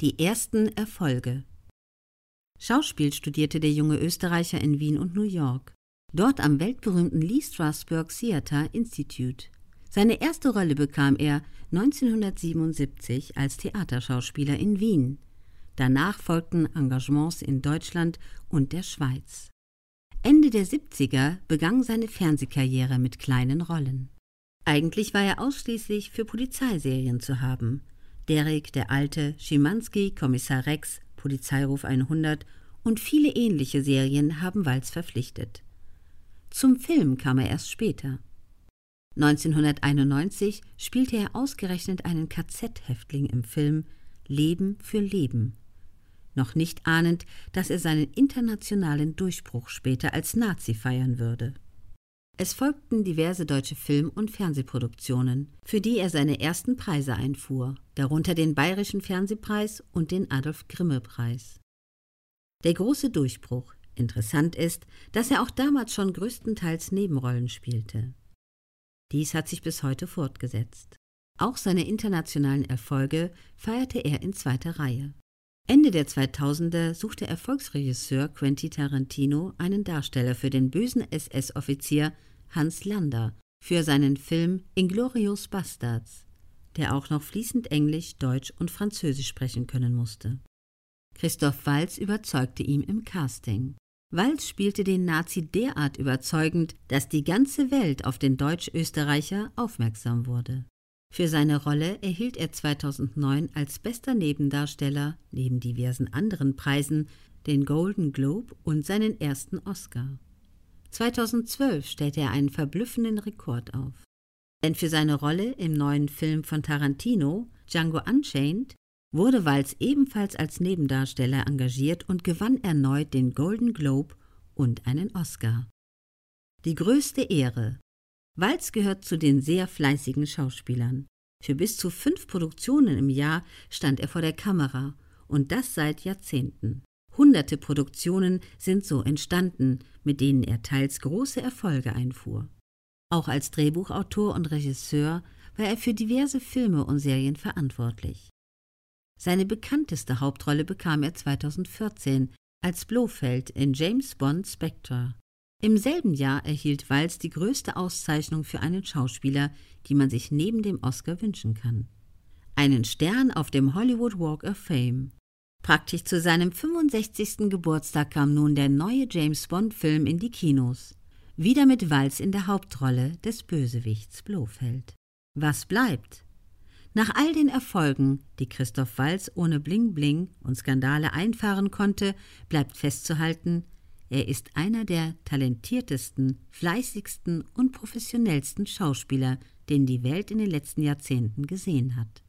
Die ersten Erfolge. Schauspiel studierte der junge Österreicher in Wien und New York. Dort am weltberühmten Lee Strasberg Theater Institute. Seine erste Rolle bekam er 1977 als Theaterschauspieler in Wien. Danach folgten Engagements in Deutschland und der Schweiz. Ende der 70er begann seine Fernsehkarriere mit kleinen Rollen. Eigentlich war er ausschließlich für Polizeiserien zu haben. Derek der Alte, Schimanski, Kommissar Rex, Polizeiruf 100 und viele ähnliche Serien haben Walz verpflichtet. Zum Film kam er erst später. 1991 spielte er ausgerechnet einen KZ-Häftling im Film Leben für Leben, noch nicht ahnend, dass er seinen internationalen Durchbruch später als Nazi feiern würde. Es folgten diverse deutsche Film- und Fernsehproduktionen, für die er seine ersten Preise einfuhr, darunter den Bayerischen Fernsehpreis und den Adolf-Grimme-Preis. Der große Durchbruch. Interessant ist, dass er auch damals schon größtenteils Nebenrollen spielte. Dies hat sich bis heute fortgesetzt. Auch seine internationalen Erfolge feierte er in zweiter Reihe. Ende der 2000er suchte Erfolgsregisseur Quentin Tarantino einen Darsteller für den bösen SS-Offizier Hans Lander für seinen Film Inglorious Bastards, der auch noch fließend Englisch, Deutsch und Französisch sprechen können musste. Christoph Walz überzeugte ihn im Casting. Walz spielte den Nazi derart überzeugend, dass die ganze Welt auf den Deutsch-Österreicher aufmerksam wurde. Für seine Rolle erhielt er 2009 als bester Nebendarsteller neben diversen anderen Preisen den Golden Globe und seinen ersten Oscar. 2012 stellte er einen verblüffenden Rekord auf. Denn für seine Rolle im neuen Film von Tarantino, Django Unchained, wurde Walz ebenfalls als Nebendarsteller engagiert und gewann erneut den Golden Globe und einen Oscar. Die größte Ehre. Walz gehört zu den sehr fleißigen Schauspielern. Für bis zu fünf Produktionen im Jahr stand er vor der Kamera und das seit Jahrzehnten. Hunderte Produktionen sind so entstanden, mit denen er teils große Erfolge einfuhr. Auch als Drehbuchautor und Regisseur war er für diverse Filme und Serien verantwortlich. Seine bekannteste Hauptrolle bekam er 2014 als Blofeld in James Bond Spectre. Im selben Jahr erhielt Walz die größte Auszeichnung für einen Schauspieler, die man sich neben dem Oscar wünschen kann. Einen Stern auf dem Hollywood Walk of Fame. Praktisch zu seinem 65. Geburtstag kam nun der neue James Bond-Film in die Kinos. Wieder mit Walz in der Hauptrolle des Bösewichts Blofeld. Was bleibt? Nach all den Erfolgen, die Christoph Walz ohne Bling Bling und Skandale einfahren konnte, bleibt festzuhalten, er ist einer der talentiertesten, fleißigsten und professionellsten Schauspieler, den die Welt in den letzten Jahrzehnten gesehen hat.